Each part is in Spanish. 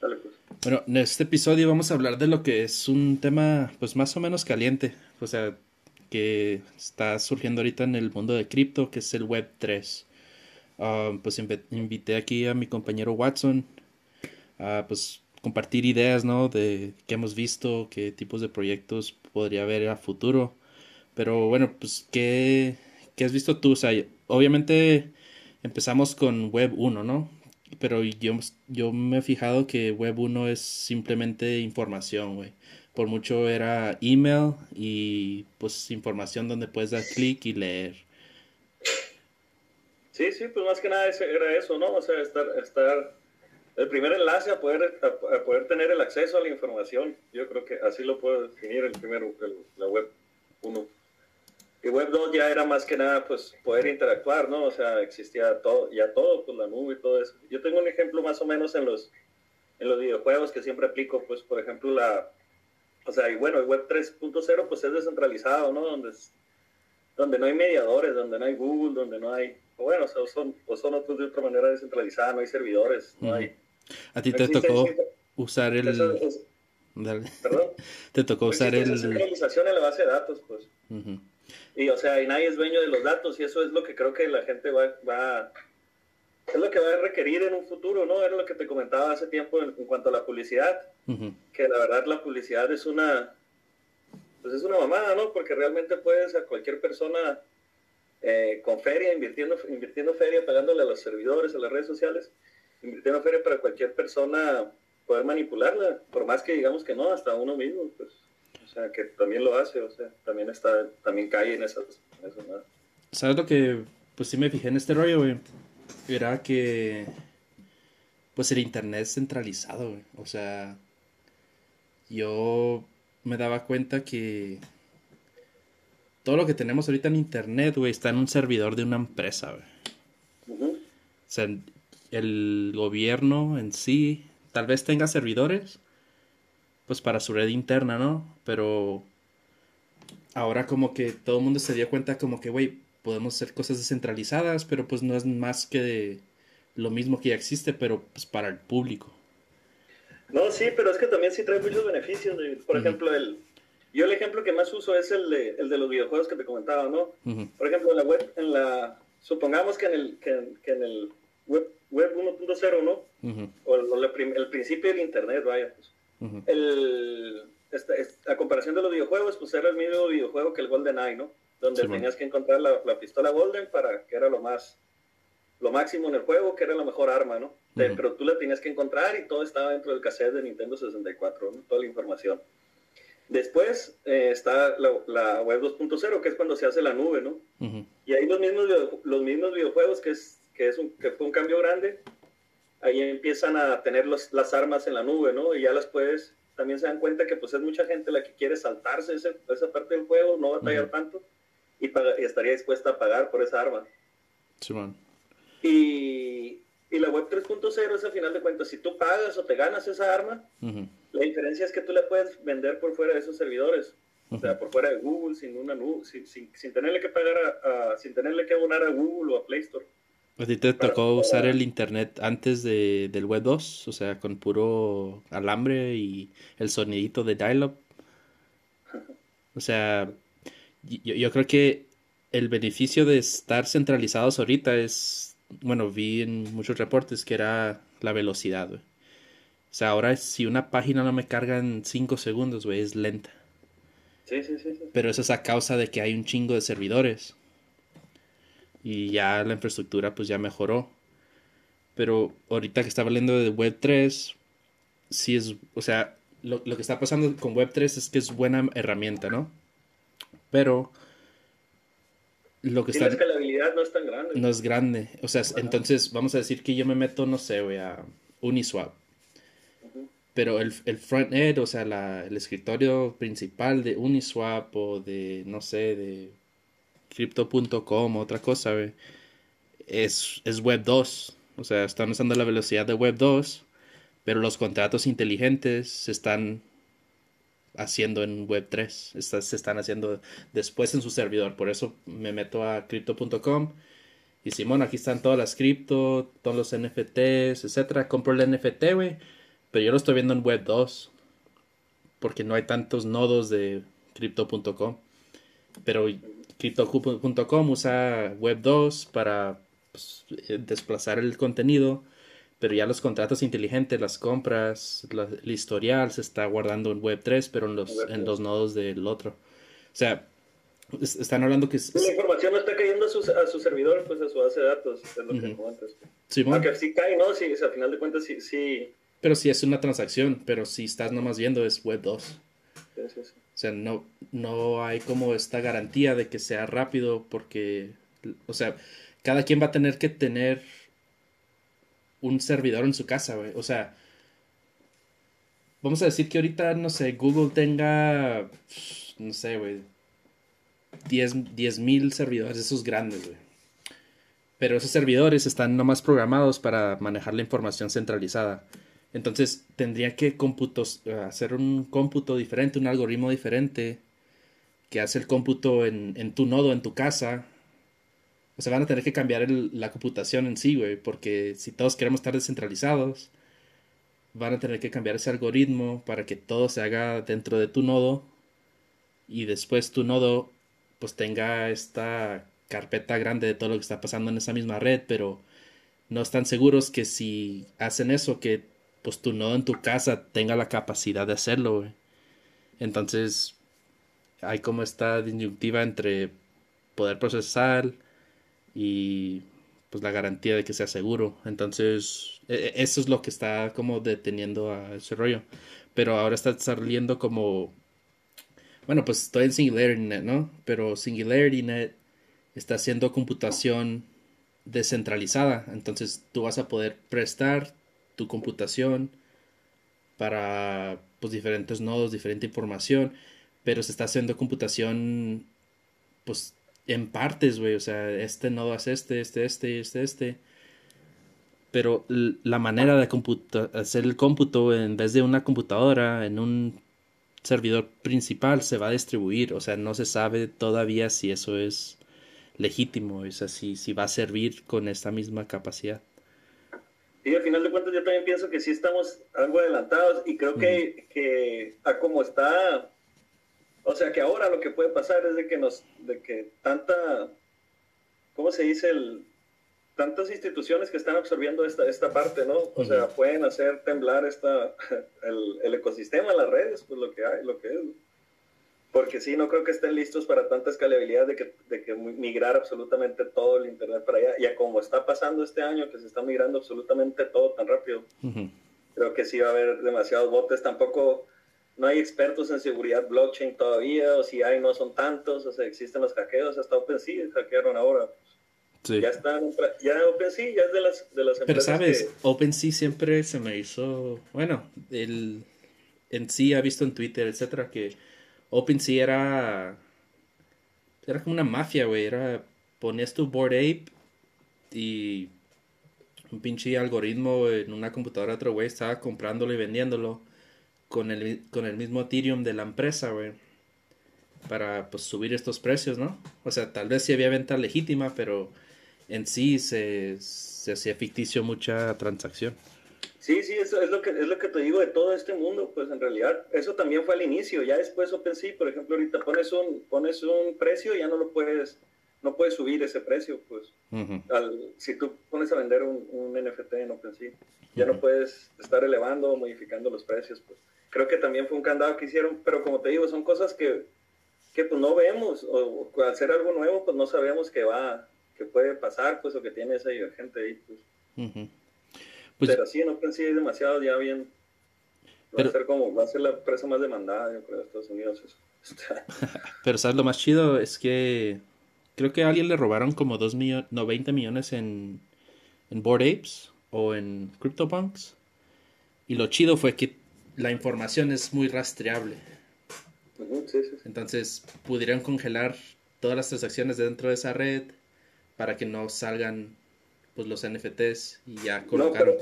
Pues. Bueno, en este episodio vamos a hablar de lo que es un tema, pues más o menos caliente, o sea, que está surgiendo ahorita en el mundo de cripto, que es el Web 3. Ah, pues invité aquí a mi compañero Watson a pues compartir ideas, ¿no? De qué hemos visto, qué tipos de proyectos podría haber a futuro. Pero bueno, pues, ¿qué, qué has visto tú? O sea, obviamente empezamos con Web 1, ¿no? Pero yo, yo me he fijado que Web 1 es simplemente información, güey. Por mucho era email y pues información donde puedes dar clic y leer. Sí, sí, pues más que nada era eso, ¿no? O sea, estar, estar el primer enlace a poder, a, poder tener el acceso a la información. Yo creo que así lo puedo definir el primero, la web 1. Y web 2 ya era más que nada pues poder interactuar, ¿no? O sea, existía todo, ya todo, pues la nube y todo eso. Yo tengo un ejemplo más o menos en los, en los videojuegos que siempre aplico, pues por ejemplo la, o sea, y bueno, el web 3.0 pues es descentralizado, ¿no? Donde, donde no hay mediadores, donde no hay Google, donde no hay, o bueno, o son, o son otros de otra manera descentralizada, no hay servidores, no hay a ti te tocó usar el... ¿Perdón? te tocó usar el... centralización en la base de datos, pues. Y, o sea, y nadie es dueño de los datos y eso es lo que creo que la gente va, va... Es lo que va a requerir en un futuro, ¿no? Era lo que te comentaba hace tiempo en, cuanto a la publicidad. Que la verdad la publicidad es una... Pues es una mamada, ¿no? Porque realmente puedes a cualquier persona eh, con feria, invirtiendo, invirtiendo feria, pagándole a los servidores, a las redes sociales, invirtiendo feria para cualquier persona poder manipularla, por más que digamos que no, hasta uno mismo, pues, sea, que también lo hace, o sea, también está, también cae en esas, ¿Sabes lo que, pues sí me fijé en este rollo, güey? Era que, pues el internet es centralizado, güey, o sea, yo me daba cuenta que todo lo que tenemos ahorita en internet, güey, está en un servidor de una empresa, güey. O sea, el gobierno en sí tal vez tenga servidores, pues para su red interna, ¿no? Pero ahora como que todo el mundo se dio cuenta como que, güey, podemos hacer cosas descentralizadas, pero pues no es más que lo mismo que ya existe, pero pues para el público. No, sí, pero es que también sí trae muchos beneficios. Por ejemplo, el, yo el ejemplo que más uso es el de, el de los videojuegos que te comentaba, ¿no? Por ejemplo, en la web, en la, supongamos que en el, que, que en el web web 1.0, ¿no? O, el, principio del Internet, vaya. Pues. El, esta, a comparación de los videojuegos, pues era el mismo videojuego que el GoldenEye, ¿no? Donde tenías que encontrar la, pistola Golden para que era lo más, lo máximo en el juego, que era la mejor arma, ¿no? Pero tú la tenías que encontrar y todo estaba dentro del cassette de Nintendo 64, ¿no? Toda la información. Después eh, está la, web 2.0, que es cuando se hace la nube, ¿no? Y ahí los mismos, los mismos videojuegos, que es que, es un, que fue un cambio grande, ahí empiezan a tener los, las armas en la nube, ¿no? Y ya las puedes, también se dan cuenta que pues es mucha gente la que quiere saltarse ese, esa parte del juego, no batallar tanto, y, y, estaría dispuesta a pagar por esa arma. Sí, man. Y, y la web 3.0 es al final de cuentas, si tú pagas o te ganas esa arma, la diferencia es que tú la puedes vender por fuera de esos servidores. O sea, por fuera de Google, sin una nube, sin, sin, sin tenerle que pagar a, sin tenerle que abonar a Google o a Play Store. ¿A ti te tocó usar el internet antes de, del web 2? O sea, con puro alambre y el sonidito de dial-up. O sea, yo, yo, creo que el beneficio de estar centralizados ahorita es, bueno, vi en muchos reportes que era la velocidad, güey. O sea, ahora si una página no me carga en 5 segundos, güey, es lenta. Sí, sí, sí, sí. Pero eso es a causa de que hay un chingo de servidores y ya la infraestructura pues ya mejoró. Pero ahorita que estaba hablando de Web 3, sí es, o sea, lo, que está pasando con Web 3 es que es buena herramienta, ¿no? Pero lo que está... La escalabilidad no es tan grande. No es grande. O sea, entonces vamos a decir que yo me meto, no sé, a Uniswap. Pero el, el front-end, o sea, la, el escritorio principal de Uniswap o de, no sé, de crypto.com, otra cosa, Es, es Web 2. O sea, están usando la velocidad de Web 2, pero los contratos inteligentes se están haciendo en Web 3. se están haciendo después en su servidor. Por eso me meto a crypto.com. Y Simón, aquí están todas las cripto, todos los NFTs, etcétera. Compro el NFT, güey. Pero yo lo estoy viendo en Web 2. Porque no hay tantos nodos de crypto.com. Pero crypto.com usa Web 2 para pues, eh, desplazar el contenido. Pero ya los contratos inteligentes, las compras, el historial se está guardando en Web 3, pero en los, en los nodos del otro. O sea, están hablando que... la información no está cayendo a su, a su servidor, pues a su base de datos, es lo que comentas. Sí, Aunque sí cae, ¿no? Sí, al final de cuentas sí, sí... Pero sí es una transacción, pero si estás nomás viendo es Web 2. Sí, sí, sí. O sea, no, no hay como esta garantía de que sea rápido porque, o sea, cada quien va a tener que tener un servidor en su casa, güey. O sea, vamos a decir que ahorita, no sé, Google tenga, no sé, güey, 10 mil servidores, esos grandes, güey. Pero esos servidores están nomás programados para manejar la información centralizada. Entonces tendría que computos, hacer un cómputo diferente, un algoritmo diferente que hace el cómputo en, en tu nodo, en tu casa. O sea, van a tener que cambiar la computación en sí, güey, porque si todos queremos estar descentralizados, van a tener que cambiar ese algoritmo para que todo se haga dentro de tu nodo y después tu nodo pues tenga esta carpeta grande de todo lo que está pasando en esa misma red, pero no están seguros que si hacen eso, que pues tu nodo en tu casa tenga la capacidad de hacerlo, Entonces, hay como esta disyuntiva entre poder procesar y pues la garantía de que sea seguro. Entonces, e, e, eso es lo que está como deteniendo a ese rollo. Pero ahora está saliendo como bueno, pues estoy en SingularityNet, ¿no? Pero SingularityNet está haciendo computación descentralizada. Entonces tú vas a poder prestar tu computación para pues diferentes nodos, diferente información, pero se está haciendo computación pues en partes, güey, o sea, este nodo hace este, este, este, este, este. Pero la manera de hacer el cómputo en vez de una computadora en un servidor principal se va a distribuir, o sea, no se sabe todavía si eso es legítimo, o sea, si, si va a servir con esta misma capacidad. Y al final de cuentas yo también pienso que sí estamos algo adelantados y creo que, que a como está, o sea que ahora lo que puede pasar es de que nos, de que tanta, ¿cómo se dice? El, tantas instituciones que están absorbiendo esta, esta parte, ¿no? O sea, pueden hacer temblar esta, el, el, ecosistema, las redes, pues lo que hay, lo que es. Porque sí, no creo que estén listos para tanta escalabilidad de que, de que migrar absolutamente todo el Internet para allá. Y a como está pasando este año, que se está migrando absolutamente todo tan rápido, creo que sí va a haber demasiados botes. Tampoco, no hay expertos en seguridad blockchain todavía, o si hay, no son tantos, o sea, existen los hackeos, hasta OpenSea hackearon ahora. Ya está, ya OpenSea ya es de las, de las empresas Pero sabes, OpenSea siempre se me hizo, bueno, el, en sí ha visto en Twitter, etcétera, que OpenSea era, era como una mafia, güey, era, ponías tu Board Ape y un pinche algoritmo en una computadora otro güey estaba comprándolo y vendiéndolo con el, con el mismo Ethereum de la empresa, güey. Para pues subir estos precios, ¿no? O sea, tal vez sí había venta legítima, pero en sí se, se hacía ficticio mucha transacción. Sí, sí, eso es lo que es lo que te digo de todo este mundo, pues en realidad eso también fue al inicio, ya después OpenSea, por ejemplo, ahorita pones un pones un precio, ya no lo puedes no puedes subir ese precio, pues. si tú pones a vender un, un NFT en OpenSea, ya no puedes estar elevando o modificando los precios, pues. Creo que también fue un candado que hicieron, pero como te digo, son cosas que, que pues no vemos, o, o al ser algo nuevo, pues no sabemos que va, que puede pasar, pues, o que tiene esa divergente ahí, pues. Pues Pero sí, no pensé demasiado ya bien. Va a ser como, va a ser la empresa más demandada, yo creo, de Estados Unidos. Pero, ¿sabes? Lo más chido es que creo que a alguien le robaron como 2 millones, no, 20 millones en, en Board Apes o en CryptoPunks. Y lo chido fue que la información es muy rastreable. Entonces pudieron congelar todas las transacciones dentro de esa red para que no salgan pues los NFTs y ya colocar. No,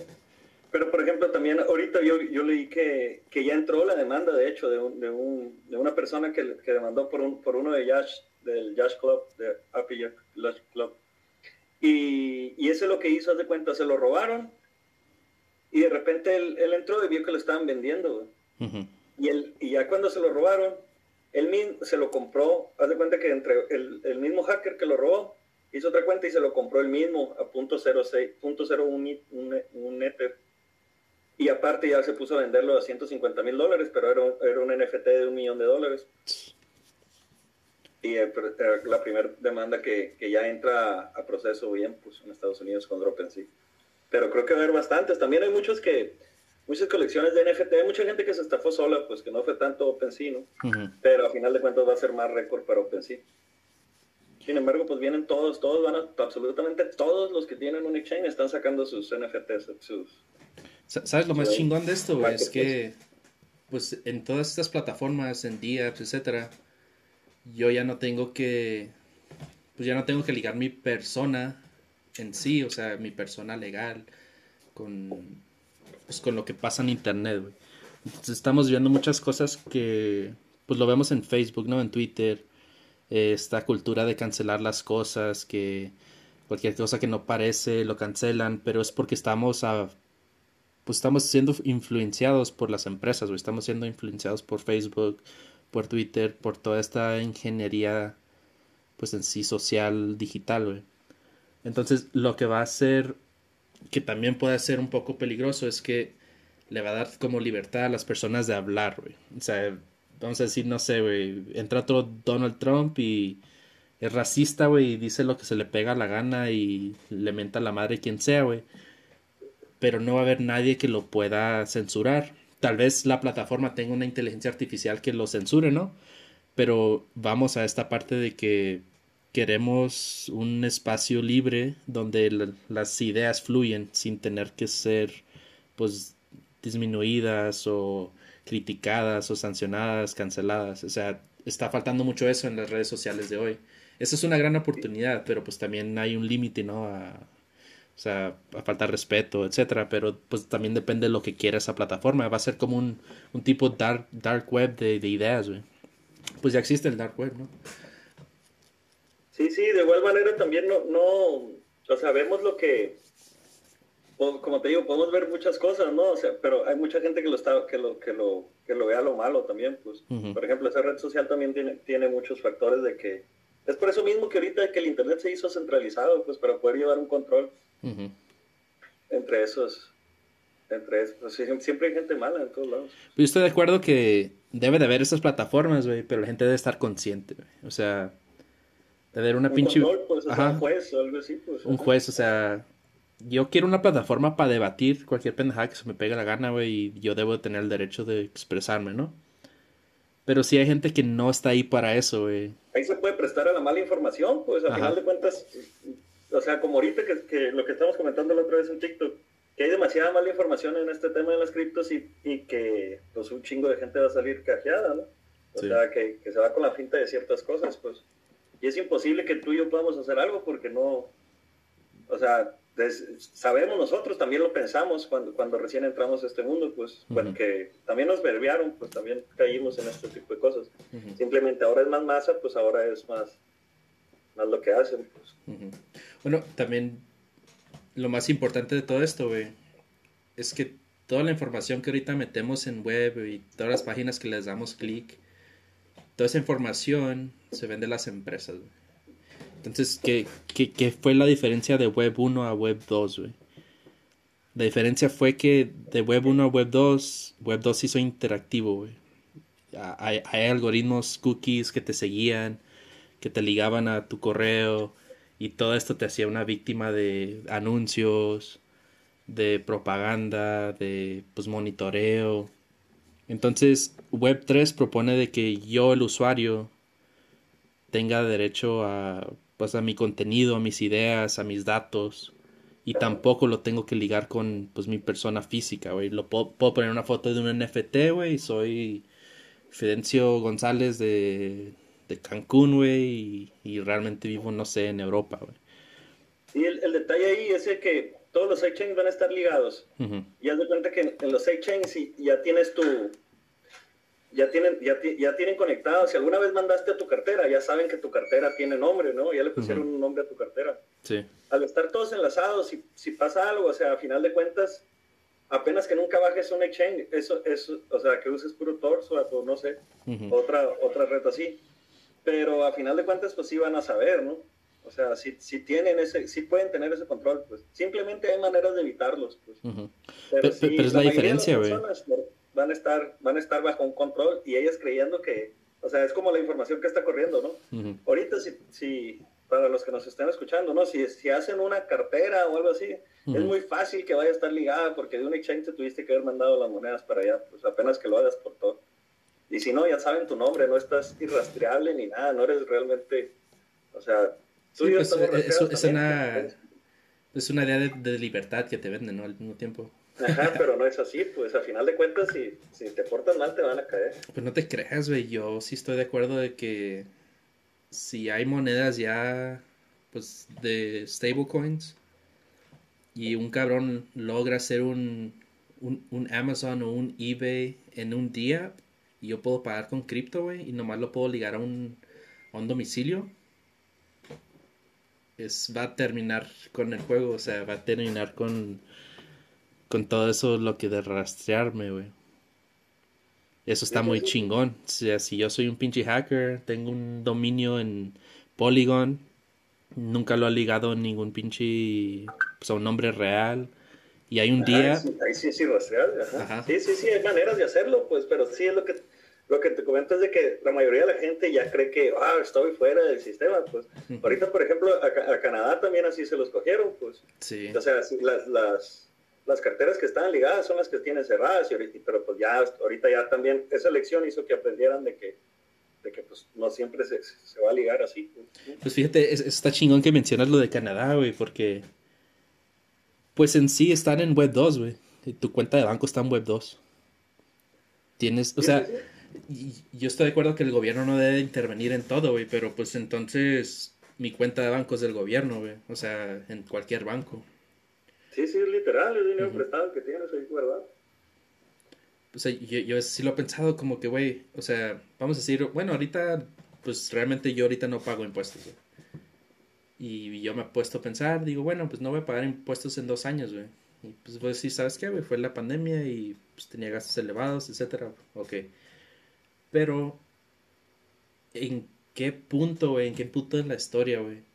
pero, por ejemplo también ahorita yo, yo leí que, que, ya entró la demanda de hecho de, un, de, un, de una persona que, que, demandó por, un, por uno de Yash, del Yash Club, de Happy Yash Club. Y, y eso es lo que hizo, haz de cuenta, se lo robaron Y de repente él, él entró y vio que lo estaban vendiendo, y, él, y ya cuando se lo robaron, él mismo se lo compró, haz de cuenta que entre el, el mismo hacker que lo robó, hizo otra cuenta y se lo compró él mismo a punto .06, punto un, un Ether. Y aparte ya se puso a venderlo a 150 mil dólares, pero era, era, un NFT de un millón de dólares. Y eh, la primera demanda que, que, ya entra a proceso bien pues, en Estados Unidos con DropSea. Pero creo que va a haber bastantes. También hay muchos que, muchas colecciones de NFT. Hay mucha gente que se estafó sola, pues que no fue tanto OpenSea, ¿no? Pero a final de cuentas va a ser más récord para OpenSea. Sin embargo, pues vienen todos, todos van a, absolutamente todos los que tienen un exchange están sacando sus NFTs, sus... ¿Sabes lo más chingón de esto, Es que, pues, en todas estas plataformas, en Diaps, etcétera, yo ya no tengo que, pues ya no tengo que ligar mi persona en sí, o sea, mi persona legal con, pues, con lo que pasa en internet, Entonces estamos viendo muchas cosas que, pues lo vemos en Facebook, ¿no? En Twitter, esta cultura de cancelar las cosas, que cualquier cosa que no parece lo cancelan, pero es porque estamos a pues estamos siendo influenciados por las empresas, o estamos siendo influenciados por Facebook, por Twitter, por toda esta ingeniería pues en sí social digital. Entonces, lo que va a hacer que también puede ser un poco peligroso es que le va a dar como libertad a las personas de hablar. O sea, a decir, no sé, güey, entra otro Donald Trump y es racista, güey, y dice lo que se le pega a la gana y le menta a la madre quien sea, güey. Pero no va a haber nadie que lo pueda censurar. Tal vez la plataforma tenga una inteligencia artificial que lo censure, ¿no? Pero vamos a esta parte de que queremos un espacio libre donde las ideas fluyen sin tener que ser, pues, disminuidas o criticadas o sancionadas, canceladas. O sea, está faltando mucho eso en las redes sociales de hoy. Esa es una gran oportunidad, pero pues también hay un límite, ¿no? A, o sea, a falta de respeto, etcétera, pero pues también depende de lo que quiera esa plataforma. Va a ser como un, un tipo dark, dark web de, de ideas, güey. Pues ya existe el dark web, ¿no? Sí, sí, de igual manera también no, no, o sea, vemos lo que, como te digo, podemos ver muchas cosas, ¿no? O sea, pero hay mucha gente que lo está, que lo, que lo, que lo vea lo malo también, pues. Por ejemplo, esa red social también tiene, tiene muchos factores de que es por eso mismo que ahorita que el internet se hizo centralizado, pues para poder llevar un control entre esos, entre esos, pues, siempre hay gente mala en todos lados. Yo estoy de acuerdo que debe de haber esas plataformas, güey, pero la gente debe estar consciente, güey. O sea, de haber una pinche... Pues, un juez o algo así, pues. Un juez, o sea, yo quiero una plataforma para debatir cualquier pendejada que se me pegue la gana, güey, y yo debo tener el derecho de expresarme, ¿no? Pero sí hay gente que no está ahí para eso, güey. Ahí se puede prestar a la mala información, pues al final de cuentas, o sea, como ahorita que, que, lo que estamos comentando la otra vez en TikTok, que hay demasiada mala información en este tema de las criptos y, y que pues un chingo de gente va a salir cajeada, ¿no? O sea, que, que se va con la finta de ciertas cosas, pues. Y es imposible que tú y yo podamos hacer algo porque no, o sea, sabemos nosotros, también lo pensamos cuando, cuando recién entramos a este mundo, pues, porque también nos verbiaron, pues también caímos en este tipo de cosas. Simplemente ahora es más masa, pues ahora es más, más lo que hacen. Pues. Bueno, también lo más importante de todo esto, güey, es que toda la información que ahorita metemos en web y todas las páginas que les damos clic, toda esa información se vende a las empresas, güey. Entonces, ¿qué, qué, fue la diferencia de Web 1 a Web 2, güey? La diferencia fue que de Web 1 a Web 2, Web 2 hizo interactivo, güey. Hay, hay, algoritmos, cookies que te seguían, que te ligaban a tu correo y todo esto te hacía una víctima de anuncios, de propaganda, de pues monitoreo. Entonces, Web 3 propone de que yo, el usuario, tenga derecho a pues a mi contenido, a mis ideas, a mis datos. Y tampoco lo tengo que ligar con pues mi persona física, güey. Lo puedo, poner una foto de un NFT, güey. Soy Fidencio González de, de Cancún, güey. Y, realmente vivo, no sé, en Europa, güey. Sí, el, detalle ahí es que todos los sidechains van a estar ligados. Y haz de cuenta que en, en los sidechains ya tienes tu, ya tienen, ya, ya tienen conectado, si alguna vez mandaste a tu cartera, ya saben que tu cartera tiene nombre, ¿no? Ya le pusieron un nombre a tu cartera. Sí. Al estar todos enlazados, si, si pasa algo, o sea, a final de cuentas, apenas que nunca bajes un exchange, eso, eso, o sea, que uses puro torso o no sé, otra, otra red así. Pero a final de cuentas, pues sí van a saber, ¿no? O sea, si, si tienen ese, si pueden tener ese control, pues simplemente hay maneras de evitarlos, pues. Pero, es la, diferencia, güey. Van a estar, van a estar bajo un control y ellas creyendo que, o sea, es como la información que está corriendo, ¿no? Ahorita si, si, para los que nos estén escuchando, ¿no? Si, si hacen una cartera o algo así, es muy fácil que vaya a estar ligada porque de un exchange te tuviste que haber mandado las monedas para allá, pues apenas que lo hagas por todo. Y si no, ya saben tu nombre, no estás irrastreable ni nada, no eres realmente, o sea, tú sí, pues, eh, es, una, es una idea de, libertad que te venden, ¿no? Al mismo tiempo. Ajá, pero no es así, pues a final de cuentas, si, si te portas mal, te van a caer. Pues no te creas, güey, yo sí estoy de acuerdo de que si hay monedas ya, pues, de stablecoins, y un cabrón logra hacer un, un, Amazon o un eBay en un día y yo puedo pagar con cripto, güey, y nomás lo puedo ligar a un, a un domicilio, es, va a terminar con el juego, o sea, va a terminar con, con todo eso lo que de rastrearme, güey. Eso está muy chingón. O sea, si yo soy un pinche hacker, tengo un dominio en Polygon, nunca lo ha ligado ningún pinche pues, a un nombre real. Y hay un día. Ahí sí, sí, rastrear. Sí, sí, sí, hay maneras de hacerlo, pues, pero sí es lo que lo que te comento es de que la mayoría de la gente ya cree que, ah, estoy fuera del sistema, pues. Ahorita, por ejemplo, a, Canadá también así se los cogieron, pues. Sí. O sea, las, las, las carteras que estaban ligadas son las que tienen cerradas, y ahorita, pero pues ya, ahorita ya también, esa elección hizo que aprendieran de que de que pues no siempre se, se va a ligar así. Pues fíjate, está chingón que mencionas lo de Canadá, güey, porque pues en sí están en Web 2, güey. Tu cuenta de banco está en Web 2. Tienes, o sea, yo estoy de acuerdo que el gobierno no debe intervenir en todo, güey, pero pues entonces mi cuenta de banco es del gobierno, güey. O sea, en cualquier banco. Sí, sí, es literal, el dinero prestado que tienes ahí, ¿verdad? O sea, yo, yo sí lo he pensado como que, güey, o sea, vamos a decir, bueno, ahorita, pues realmente yo ahorita no pago impuestos, güey. Y yo me he puesto a pensar, digo, bueno, pues no voy a pagar impuestos en dos años, güey. Y pues voy a decir, ¿sabes qué, güey? Fue la pandemia y pues tenía gastos elevados, etcétera. Ok. Pero, ¿en qué punto, güey? ¿En qué punto de la historia, güey?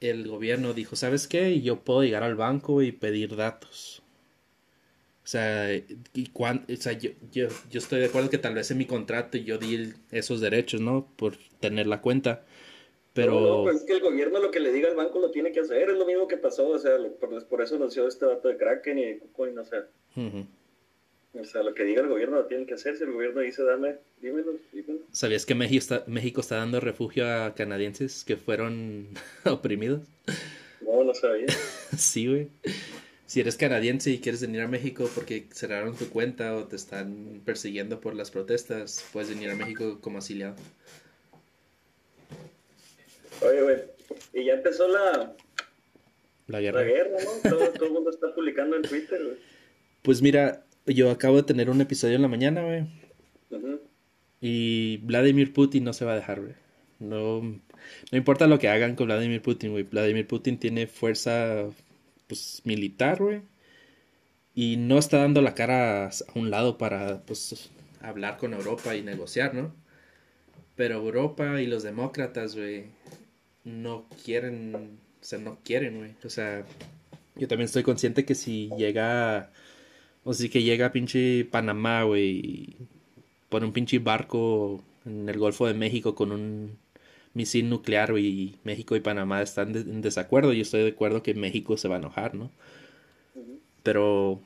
El gobierno dijo, ¿sabes qué? Yo puedo llegar al banco y pedir datos. O sea, y o sea yo, yo, yo, estoy de acuerdo que tal vez en mi contrato yo di esos derechos, ¿no? Por tener la cuenta. Pero... No, pues es que el gobierno lo que le diga al banco lo tiene que hacer. Es lo mismo que pasó, o sea, por, por eso anunció este dato de Kraken y de KuCoin, o sea. O sea, lo que diga el gobierno lo tiene que hacer. Si el gobierno dice, dame, dímelo, dímelo. ¿Sabías que México está, México está dando refugio a canadienses que fueron oprimidos? No, no sabía. sí, güey si eres canadiense y quieres venir a México porque cerraron tu cuenta o te están persiguiendo por las protestas, puedes venir a México como asiliado. Oye, güey, y ya empezó la, la guerra. La guerra, ¿no? Todo, el mundo está publicando en Twitter, güey. Pues mira, yo acabo de tener un episodio en la mañana, güey. Y Vladimir Putin no se va a dejar, güey. No, no importa lo que hagan con Vladimir Putin, güey. Vladimir Putin tiene fuerza pues, militar, güey. Y no está dando la cara a un lado para, pues, hablar con Europa y negociar, ¿no? Pero Europa y los demócratas, güey, no quieren, o sea, no quieren, güey. O sea, yo también estoy consciente que si llega, o si que llega pinche Panamá, güey, pone un pinche barco en el Golfo de México con un misil nuclear y México y Panamá están en desacuerdo. Yo estoy de acuerdo que México se va a enojar, ¿no? Pero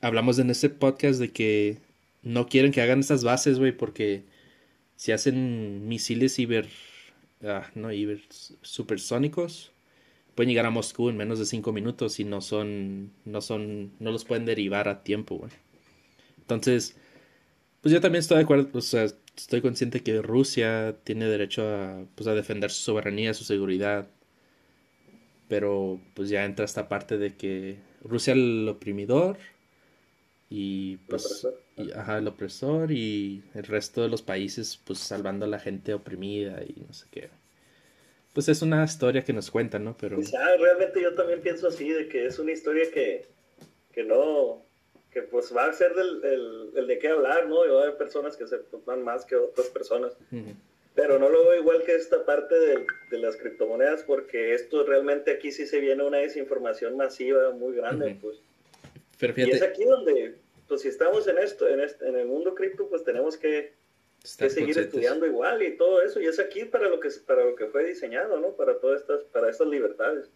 hablamos en este podcast de que no quieren que hagan estas bases, güey, porque si hacen misiles ciber, ah, no, ciber supersónicos, pueden llegar a Moscú en menos de cinco minutos y no son, no son, no los pueden derivar a tiempo, güey. Entonces, pues yo también estoy de acuerdo, o sea, estoy consciente que Rusia tiene derecho a, pues, a defender su soberanía, su seguridad. Pero pues ya entra esta parte de que Rusia el oprimidor y pues y, ajá, el opresor y el resto de los países pues salvando a la gente oprimida y no sé qué. Pues es una historia que nos cuentan, ¿no? Pero pues, realmente yo también pienso así de que es una historia que que no, que pues va a ser del, el, de qué hablar, ¿no? Y va a haber personas que se van más que otras personas. Pero no lo veo igual que esta parte de, de, las criptomonedas, porque esto realmente aquí sí se viene una desinformación masiva muy grande, pues. Y es aquí donde, pues si estamos en esto, en, este, en el mundo cripto, pues tenemos que, que seguir estudiando igual y todo eso. Y es aquí para lo que, para lo que fue diseñado, ¿no? Para todas estas, para estas libertades.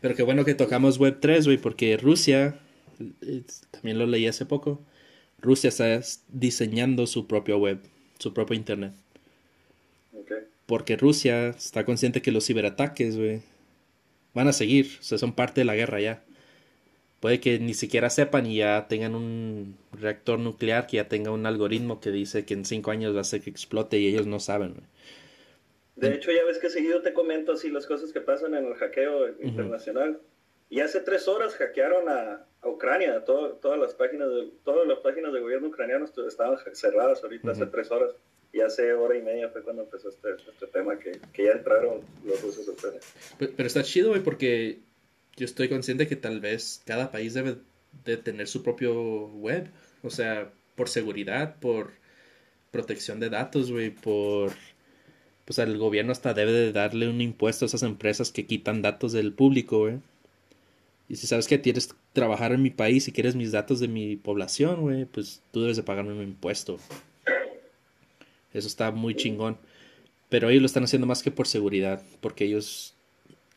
Pero qué bueno que tocamos Web3, güey, porque Rusia, también lo leí hace poco, Rusia está diseñando su propio web, su propio Internet. Porque Rusia está consciente que los ciberataques, güey, van a seguir, o sea, son parte de la guerra ya. Puede que ni siquiera sepan y ya tengan un reactor nuclear que ya tenga un algoritmo que dice que en cinco años va a hacer que explote y ellos no saben. De hecho, ya ves que seguido te comento así las cosas que pasan en el hackeo internacional. Y hace tres horas hackearon a, Ucrania. todas las páginas de todas las páginas de gobierno ucraniano estaban cerradas ahorita hace tres horas. Y hace hora y media fue cuando empezó este, este tema que, que, ya entraron los rusos a Ucrania. Pero, está chido, güey, porque yo estoy consciente que tal vez cada país debe de tener su propio web. O sea, por seguridad, por protección de datos, güey, por pues el gobierno hasta debe de darle un impuesto a esas empresas que quitan datos del público, güey. Y si sabes que quieres trabajar en mi país y quieres mis datos de mi población, güey, pues tú debes de pagarme un impuesto. Eso está muy chingón. Pero ellos lo están haciendo más que por seguridad, porque ellos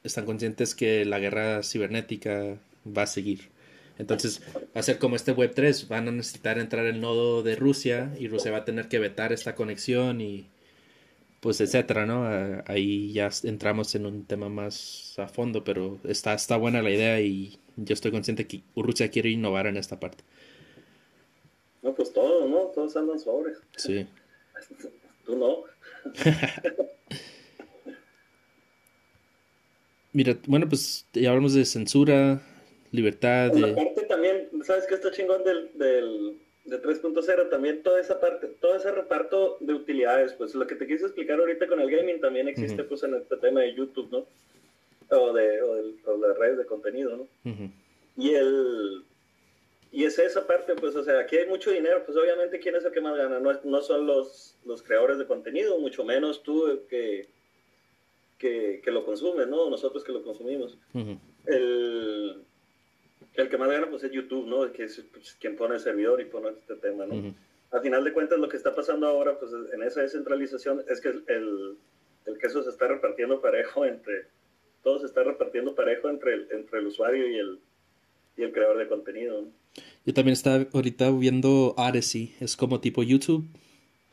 están conscientes que la guerra cibernética va a seguir. Entonces, va a ser como este Web3, van a necesitar entrar el nodo de Rusia y Rusia va a tener que vetar esta conexión y pues etcétera, ¿no? Ahí ya entramos en un tema más a fondo, pero está, está buena la idea y yo estoy consciente que Rusia quiere innovar en esta parte. No, pues todos, ¿no? Todos andan sobre. Sí. Tú no. Mira, bueno, pues ya hablamos de censura, libertad. de... Aparte también, ¿sabes qué está chingón del, del de 3.0 también toda esa parte, todo ese reparto de utilidades, pues lo que te quise explicar ahorita con el gaming también existe pues en este tema de YouTube, ¿no? O de, o de, redes de contenido, ¿no? Y el y es esa parte, pues, o sea, aquí hay mucho dinero, pues obviamente quién es el que más gana, no, no son los, los creadores de contenido, mucho menos tú que, que, que lo consumes, ¿no? Nosotros que lo consumimos. El el que más gana pues es YouTube, ¿no? Que es pues, quien pone el servidor y pone este tema, ¿no? Al final de cuentas lo que está pasando ahora pues en esa descentralización es que el, el queso se está repartiendo parejo entre, todo se está repartiendo parejo entre el, entre el usuario y el, y el creador de contenido. ¿no? Yo también estaba ahorita viendo Odyssey, es como tipo YouTube.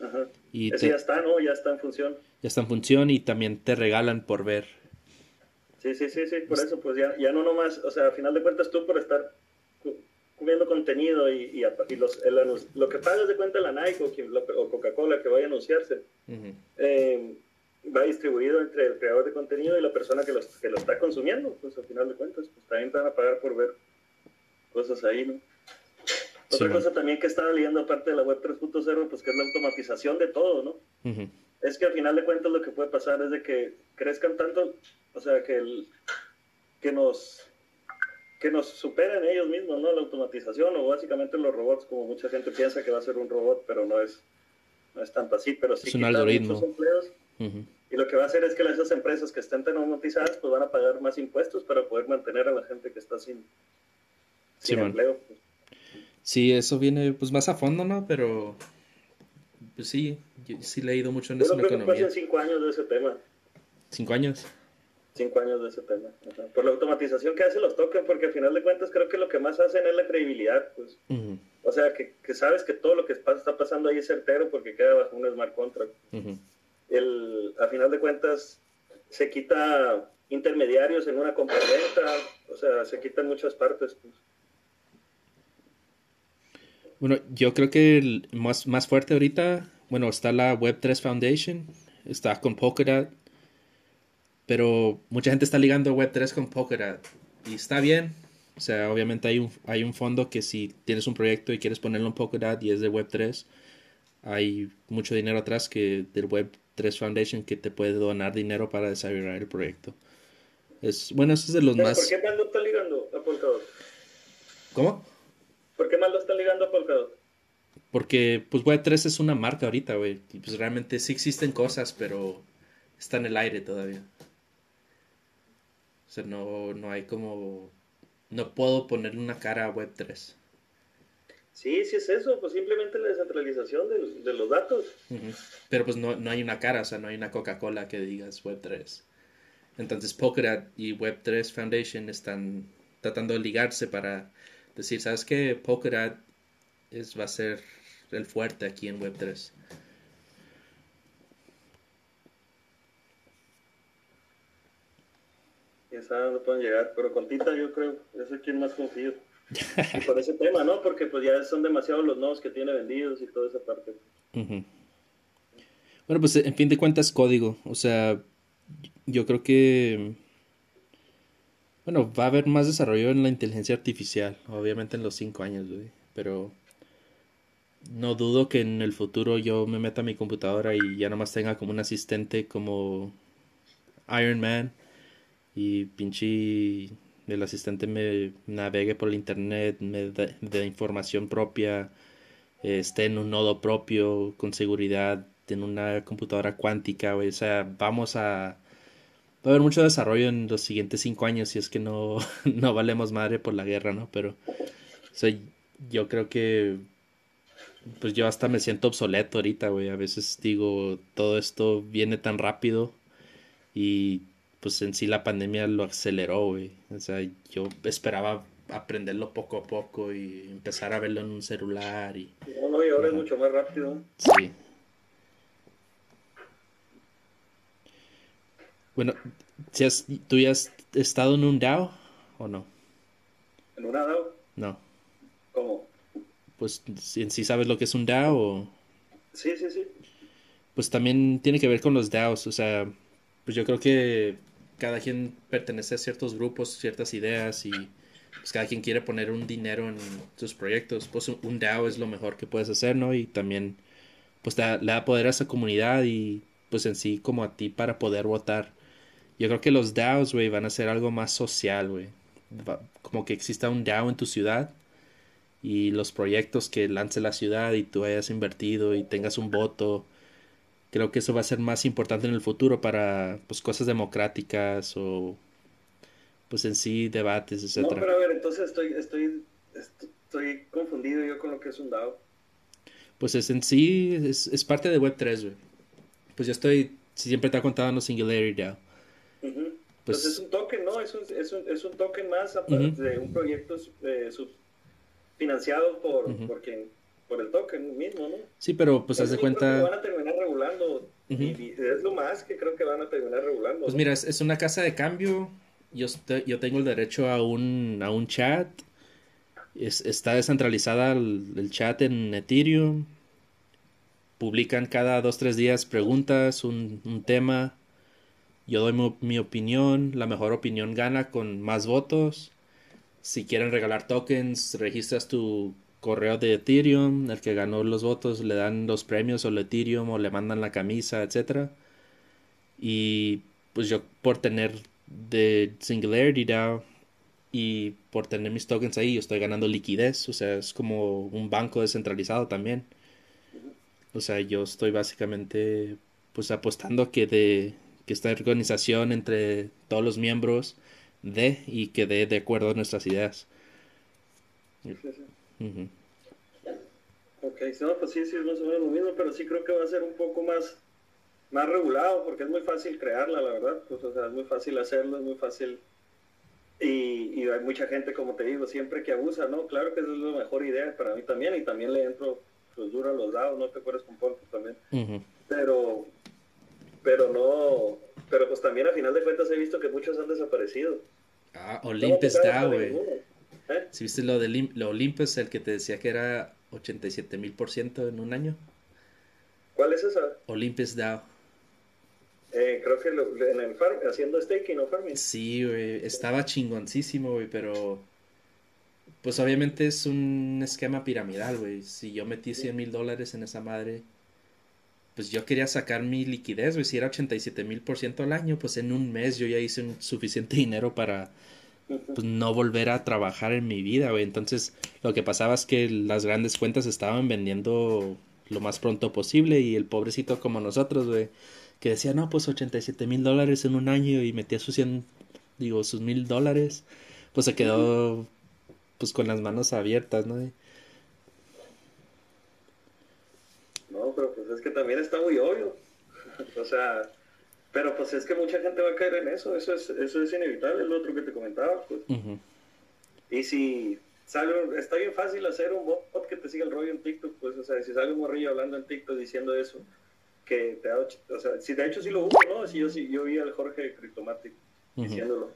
Ajá. Y Ese ya está, ¿no? Ya está en función. Ya está en función y también te regalan por ver Sí, sí, sí, sí, por eso, pues ya, ya no nomás, o sea, al final de cuentas tú por estar cubriendo contenido y, y, los, lo que pagas de cuenta la Nike o, Coca-Cola que vaya a anunciarse, eh, va distribuido entre el creador de contenido y la persona que, los, que lo está consumiendo, pues al final de cuentas, pues también te van a pagar por ver cosas ahí, ¿no? Otra cosa también que estaba leyendo aparte de la web 3.0, pues que es la automatización de todo, ¿no? Es que al final de cuentas lo que puede pasar es de que crezcan tanto o sea, que, el, que nos que nos superen ellos mismos, ¿no? La automatización o básicamente los robots, como mucha gente piensa que va a ser un robot, pero no es, no es tanto así, pero sí es un algoritmo. empleos. Y lo que va a hacer es que esas empresas que estén tan automatizadas, pues van a pagar más impuestos para poder mantener a la gente que está sin, sin empleo. Pues. Sí, eso viene pues más a fondo, ¿no? Pero pues sí, yo sí he leído mucho en eso en economía. cinco años de ese tema. ¿Cinco años? cinco años de ese tema. Por la automatización que hace los tokens, porque al final de cuentas creo que lo que más hacen es la credibilidad. Pues. O sea, que, sabes que todo lo que está pasando ahí es certero porque queda bajo un smart contract. El, al final de cuentas se quita intermediarios en una compraventa, o sea, se quitan muchas partes. Pues. Bueno, yo creo que el más, más fuerte ahorita, bueno, está la Web3 Foundation, está con Polkadot, pero mucha gente está ligando Web3 con Polkadot. Y está bien. O sea, obviamente hay un, hay un fondo que si tienes un proyecto y quieres ponerlo en Polkadot y es de Web3, hay mucho dinero atrás que del Web3 Foundation que te puede donar dinero para desarrollar el proyecto. Es, bueno, eso es de los más... ¿Por qué está ligando a Polkadot? ¿Cómo? ¿Por qué más lo están ligando a Polkadot? Porque pues Web3 es una marca ahorita, güey. Y pues realmente sí existen cosas, pero está en el aire todavía. O sea, no, no hay como... No puedo ponerle una cara a Web3. Sí, sí es eso, pues simplemente la descentralización de, los datos. Pero pues no, no, hay una cara, o sea, no hay una Coca-Cola que digas Web3. Entonces Polkadot y Web3 Foundation están tratando de ligarse para decir, ¿sabes qué? Polkadot es, va a ser el fuerte aquí en Web3. Ya saben, no pueden llegar, pero con Tita yo creo, es quien más confío. y por ese tema, ¿no? Porque pues ya son demasiados los nodos que tiene vendidos y toda esa parte. Bueno, pues en fin de cuentas código, o sea, yo creo que bueno, va a haber más desarrollo en la inteligencia artificial, obviamente en los cinco años, güey, pero no dudo que en el futuro yo me meta a mi computadora y ya nomás tenga como un asistente como Iron Man y pinche el asistente me navegue por el internet, me dé información propia, esté en un nodo propio, con seguridad, en una computadora cuántica, o sea, vamos a... Va a haber mucho desarrollo en los siguientes cinco años si es que no, no valemos madre por la guerra, ¿no? Pero, o sea, yo creo que pues yo hasta me siento obsoleto ahorita, güey. A veces digo, todo esto viene tan rápido y pues en sí la pandemia lo aceleró, güey. O sea, yo esperaba aprenderlo poco a poco y empezar a verlo en un celular y... No, no, y ahora es mucho más rápido. Sí. Bueno, ¿si has, ¿tú ya has estado en un DAO o no? ¿En una DAO? No. ¿Cómo? pues en sí sabes lo que es un DAO. Sí, sí, sí. Pues también tiene que ver con los DAOs, o sea, pues yo creo que cada quien pertenece a ciertos grupos, ciertas ideas y pues cada quien quiere poner un dinero en sus proyectos. Pues un DAO es lo mejor que puedes hacer, ¿no? Y también pues le da poder a esa comunidad y pues en sí como a ti para poder votar. Yo creo que los DAOs, güey, van a ser algo más social, güey. Como que exista un DAO en tu ciudad y los proyectos que lance la ciudad y tú hayas invertido y tengas un voto. Creo que eso va a ser más importante en el futuro para pues cosas democráticas o pues en sí debates, etcétera. No, pero a ver, entonces estoy, estoy, estoy confundido yo con lo que es un DAO. Pues es en sí, es, es parte de Web3, güey. Pues yo estoy, siempre te ha contado en Singularity DAO. Pues, es un token, ¿no? Es un, es un, es un token más aparte de un proyecto eh, financiado por, por, quien, por el token mismo, ¿no? Sí, pero pues haz de cuenta... van a terminar regulando. y, es lo más que creo que van a terminar regulando. Pues mira, es, una casa de cambio. Yo, yo tengo el derecho a un, a un chat. Es, está descentralizada el, chat en Ethereum. Publican cada dos, tres días preguntas, un, un tema. Yo doy mi, opinión. La mejor opinión gana con más votos si quieren regalar tokens, registras tu correo de Ethereum, el que ganó los votos le dan los premios o el Ethereum o le mandan la camisa, etcétera. Y pues yo por tener de Singularity DAO y por tener mis tokens ahí, yo estoy ganando liquidez, o sea, es como un banco descentralizado también. O sea, yo estoy básicamente pues apostando que de que esta organización entre todos los miembros de y que dé de acuerdo a nuestras ideas. Sí, Ok, no, pues sí, sí, es más o menos lo mismo, pero sí creo que va a ser un poco más, más regulado, porque es muy fácil crearla, la verdad, pues, o sea, es muy fácil hacerlo, es muy fácil, y, y hay mucha gente, como te digo, siempre que abusa, ¿no? Claro que esa es la mejor idea para mí también, y también le entro, pues duro a los dados, no te acuerdas con Ponto también, pero, pero no, pero pues también a final de cuentas he visto que muchos han desaparecido. Ah, Olympus DAO, güey. ¿Eh? Si viste lo de lo Olympus, el que te decía que era 87 mil por ciento en un año. ¿Cuál es esa? Olympus DAO. Eh, creo que en el farm, haciendo staking o farming. Sí, güey, estaba chingoncísimo, güey, pero pues obviamente es un esquema piramidal, güey. Si yo metí 100 mil dólares en esa madre, pues yo quería sacar mi liquidez, güey, si era 87 mil por ciento al año, pues en un mes yo ya hice un suficiente dinero para pues, no volver a trabajar en mi vida, güey. Entonces, lo que pasaba es que las grandes cuentas estaban vendiendo lo más pronto posible y el pobrecito como nosotros, güey, que decía, no, pues 87 mil dólares en un año y metía sus 100, digo, sus mil dólares, pues se quedó, pues con las manos abiertas, ¿no? No, pero pues es que también está muy obvio. o sea, pero pues es que mucha gente va a caer en eso, eso es, eso es inevitable, es lo otro que te comentaba, pues. Y si sale, está bien fácil hacer un bot que te siga el rollo en TikTok, pues, o sea, si sale un morrillo hablando en TikTok diciendo eso, que te ha, o sea, si de hecho sí lo uso, ¿no? Si yo, si, yo vi al Jorge Cryptomatic diciéndolo.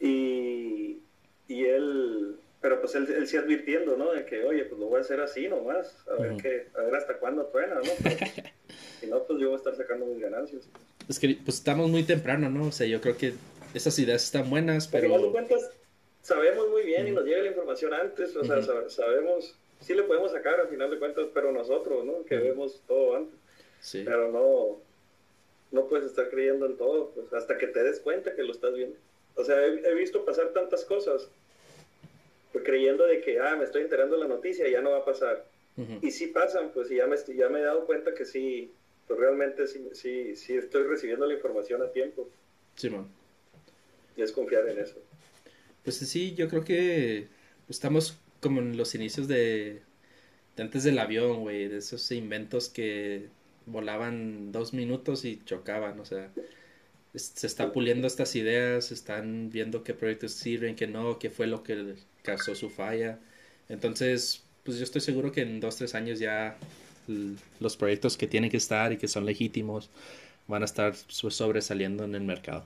Y, y él, pero pues él, él sí advirtiendo, ¿no? De que, oye, pues lo voy a hacer así nomás, a ver qué, a ver hasta cuándo truena, ¿no? si no, pues yo voy a estar sacando mis ganancias. Es que pues estamos muy temprano, ¿no? O sea, yo creo que esas ideas están buenas, pero... Pero cuentas, sabemos muy bien y nos llega la información antes, o sea, sabemos, sí le podemos sacar al final de cuentas, pero nosotros, ¿no? Que vemos todo antes. Sí. Pero no, no puedes estar creyendo en todo, pues hasta que te des cuenta que lo estás viendo. O sea, he, visto pasar tantas cosas, pues, creyendo de que, ah, me estoy enterando de la noticia, ya no va a pasar. Y sí pasan, pues y ya me, ya me he dado cuenta que sí, pues realmente sí, sí, sí estoy recibiendo la información a tiempo. Sí, man. Y es confiar en eso. Pues sí, yo creo que estamos como en los inicios de, antes del avión, güey, de esos inventos que volaban dos minutos y chocaban, o sea, se está puliendo estas ideas, están viendo qué proyectos sirven, qué no, qué fue lo que causó su falla. Entonces, pues yo estoy seguro que en dos, tres años ya los proyectos que tienen que estar y que son legítimos van a estar sobresaliendo en el mercado.